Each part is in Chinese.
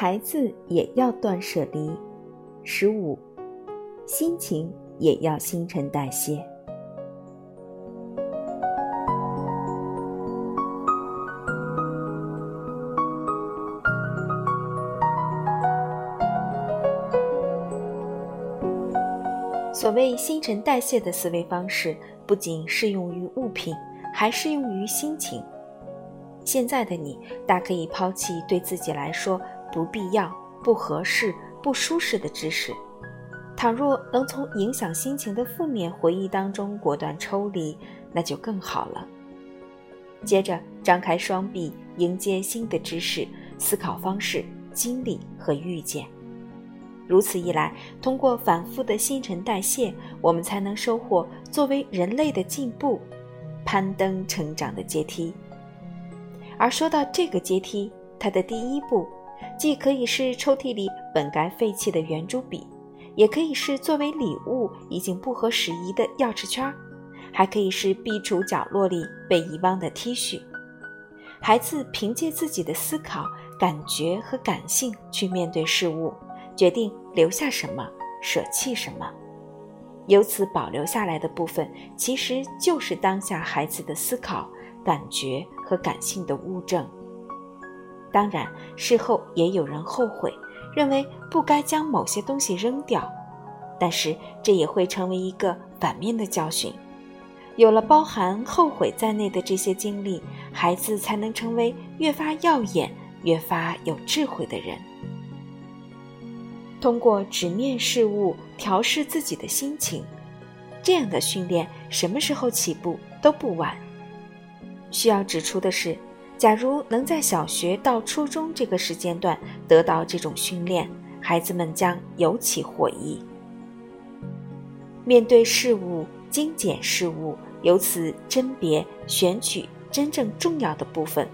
孩子也要断舍离。十五，心情也要新陈代谢。所谓新陈代谢的思维方式，不仅适用于物品，还适用于心情。现在的你，大可以抛弃对自己来说不必要、不合适、不舒适的知识。倘若能从影响心情的负面回忆当中果断抽离，那就更好了。接着，张开双臂，迎接新的知识、思考方式、经历和遇见。如此一来，通过反复的新陈代谢，我们才能收获作为人类的进步，攀登成长的阶梯。而说到这个阶梯，它的第一步，既可以是抽屉里本该废弃的圆珠笔，也可以是作为礼物已经不合时宜的钥匙圈，还可以是壁橱角落里被遗忘的 T 恤。孩子凭借自己的思考、感觉和感性去面对事物。决定留下什么，舍弃什么，由此保留下来的部分，其实就是当下孩子的思考、感觉和感性的物证。当然，事后也有人后悔，认为不该将某些东西扔掉，但是这也会成为一个反面的教训。有了包含后悔在内的这些经历，孩子才能成为越发耀眼、越发有智慧的人。通过直面事物，调试自己的心情，这样的训练什么时候起步都不晚。需要指出的是，假如能在小学到初中这个时间段得到这种训练，孩子们将尤其获益。面对事物，精简事物，由此甄别、选取真正重要的部分，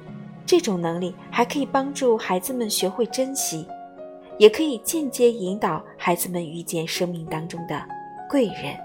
这种能力还可以帮助孩子们学会珍惜。也可以间接引导孩子们遇见生命当中的贵人。